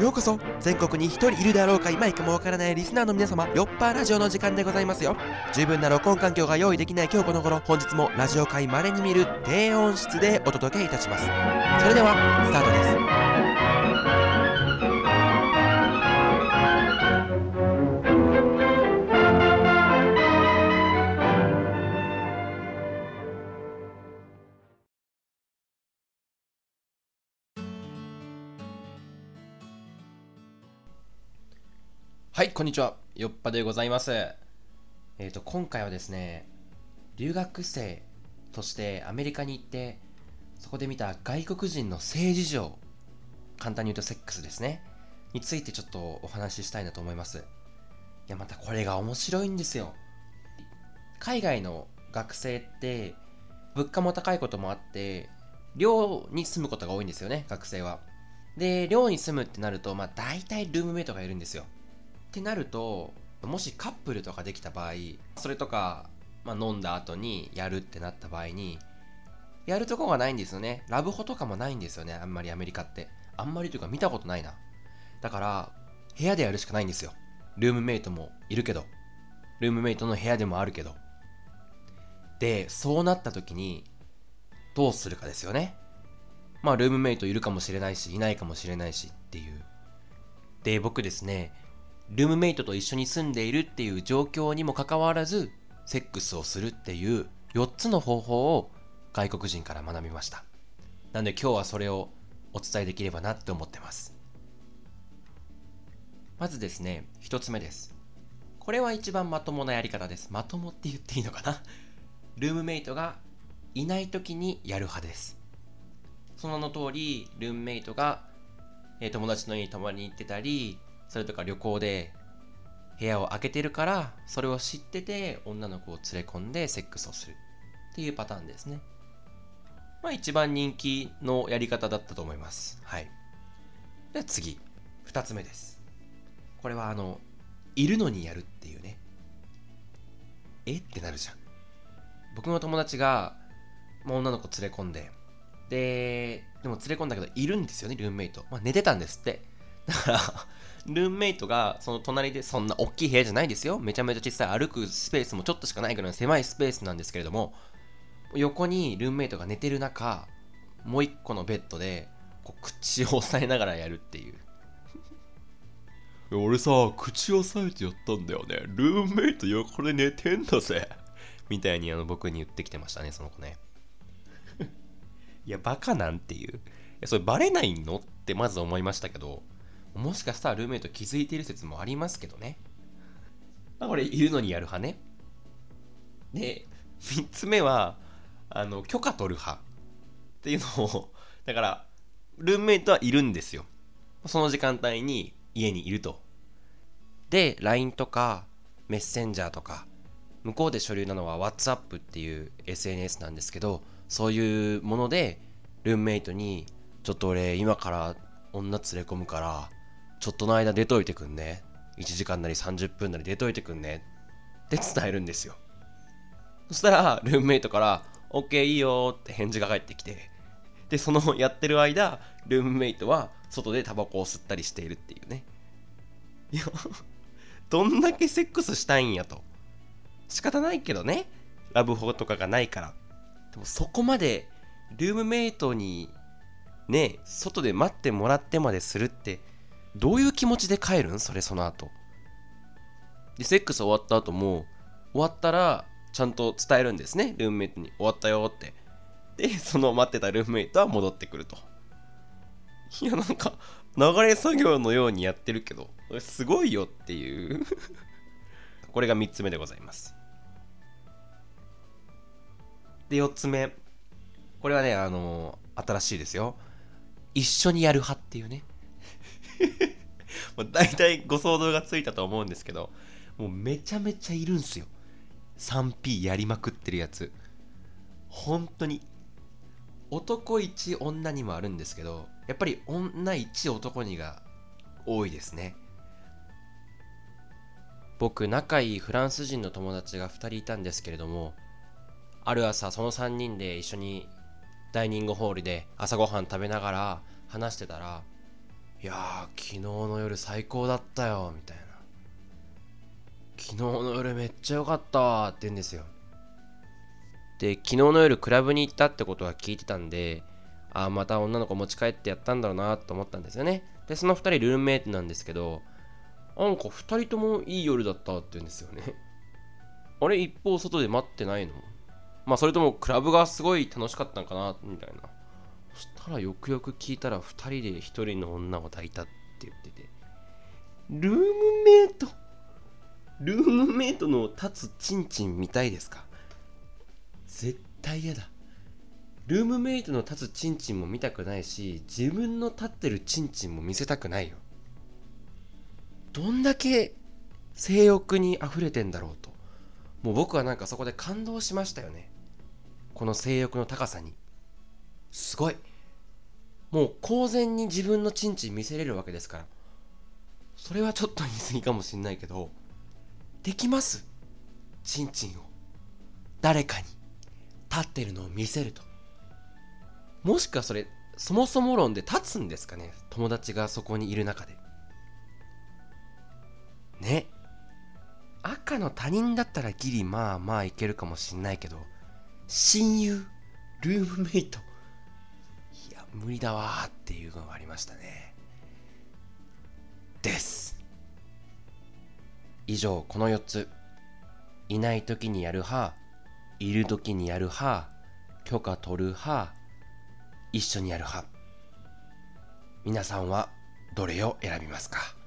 ようこそ全国に1人いるであろうか今行くもわからないリスナーの皆様よっぱラジオの時間でございますよ。十分な録音環境が用意できない今日この頃本日もラジオ界まれに見る低音質でお届けいたします。それではスタートです。はい、こんにちは。よっぱでございます。えっ、と、今回はですね、留学生としてアメリカに行って、そこで見た外国人の性事情、簡単に言うとセックスですね、についてちょっとお話ししたいなと思います。いや、またこれが面白いんですよ。海外の学生って、物価も高いこともあって、寮に住むことが多いんですよね、学生は。で、寮に住むってなると、まあ大体ルームメイトがいるんですよ。ってなるともしカップルとかできた場合それとか、まあ、飲んだ後にやるってなった場合にやるとこがないんですよね。ラブホとかもないんですよね。あんまりアメリカって。あんまりというか見たことないな。だから部屋でやるしかないんですよ。ルームメイトもいるけど。ルームメイトの部屋でもあるけど。でそうなった時にどうするかですよね。まあルームメイトいるかもしれないしいないかもしれないしっていう。で僕ですねルームメイトと一緒に住んでいるっていう状況にもかかわらずセックスをするっていう4つの方法を外国人から学びました。なので今日はそれをお伝えできればなって思ってます。まずですね1つ目です。これは一番まともなやり方です。まともって言っていいのかな？ルームメイトがいない時にやる派です。その名の通りルームメイトが、友達の家に泊まりに行ってたりそれとか旅行で部屋を開けてるからそれを知ってて女の子を連れ込んでセックスをするっていうパターンですね。まあ一番人気のやり方だったと思います。はい。では次。2つ目です。これはあのいるのにやるっていうね。え？ってなるじゃん。僕の友達が、まあ、女の子連れ込んで。ででも連れ込んだけどいるんですよねルームメイト、まあ、寝てたんですって。だからルームメイトがその隣でそんな大きい部屋じゃないですよ。めちゃめちゃ小さい。歩くスペースもちょっとしかないぐらいの狭いスペースなんですけれども横にルームメイトが寝てる中もう一個のベッドでこう口を押さえながらやるっていう。俺さ口を押さえてやったんだよね。ルームメイト横で寝てんだぜ。みたいにあの僕に言ってきてましたねその子ね。いやバカなんていう。いやそれバレないの？ってまず思いましたけどもしかしたらルームメイト気づいている説もありますけどね。まあ、これ、いるのにやる派ね。で、3つ目は、あの、許可取る派っていうのを、だから、ルームメイトはいるんですよ。その時間帯に家にいると。で、LINE とか、メッセンジャーとか、向こうで主流なのは WhatsApp っていう SNS なんですけど、そういうもので、ルームメイトに、ちょっと俺、今から女連れ込むから、ちょっとの間出といてくんね。1時間なり30分なり出といてくんね。って伝えるんですよ。そしたら、ルームメイトから、OK いいよって返事が返ってきて、で、そのやってる間、ルームメイトは外でタバコを吸ったりしているっていうね。いや、どんだけセックスしたいんやと。仕方ないけどね。ラブホとかがないから。でもそこまで、ルームメイトに、ね、外で待ってもらってまでするって、どういう気持ちで帰るん？それその後。で、セックス終わった後も、終わったら、ちゃんと伝えるんですね、ルームメイトに。終わったよって。で、その待ってたルームメイトは戻ってくると。いや、なんか、流れ作業のようにやってるけど、すごいよっていう。これが3つ目でございます。で、4つ目。これはね、あの新しいですよ。一緒にやる派っていうね。も う大体ご想像がついたと思うんですけど、もうめちゃめちゃいるんすよ。3P やりまくってるやつ。本当に。男1、女にもあるんですけど、やっぱり女1、男2が多いですね。僕、仲いいフランス人の友達が2人いたんですけれども、ある朝、その3人で一緒にダイニングホールで朝ごはん食べながら話してたら、いやー昨日の夜最高だったよみたいな。昨日の夜めっちゃ良かったわって言うんですよ。で昨日の夜クラブに行ったってことは聞いてたんでああまた女の子持ち帰ってやったんだろうなと思ったんですよね。でその2人ルームメイトなんですけどなんか2人ともいい夜だったって言うんですよね。あれ一方外で待ってないの？まあそれともクラブがすごい楽しかったんかなみたいな。そしたらよくよく聞いたら2人で1人の女を抱いたって言ってて。ルームメイト？ルームメイトの立つチンチン見たいですか？絶対嫌だ。ルームメイトの立つチンチンも見たくないし自分の立ってるチンチンも見せたくないよ。どんだけ性欲に溢れてんだろうと。もう僕はなんかそこで感動しましたよね。この性欲の高さに。すごい。もう公然に自分のチンチン見せれるわけですから。それはちょっと言い過ぎかもしんないけどできます。チンチンを。誰かに。立ってるのを見せると。もしかそれそもそも論で立つんですかね。友達がそこにいる中で。ね。赤の他人だったらギリまあまあいけるかもしんないけど親友ルームメイト無理だわーっていうのがありましたね。です。以上この4つ。いない時にやる派いる時にやる派許可取る派一緒にやる派。皆さんはどれを選びますか？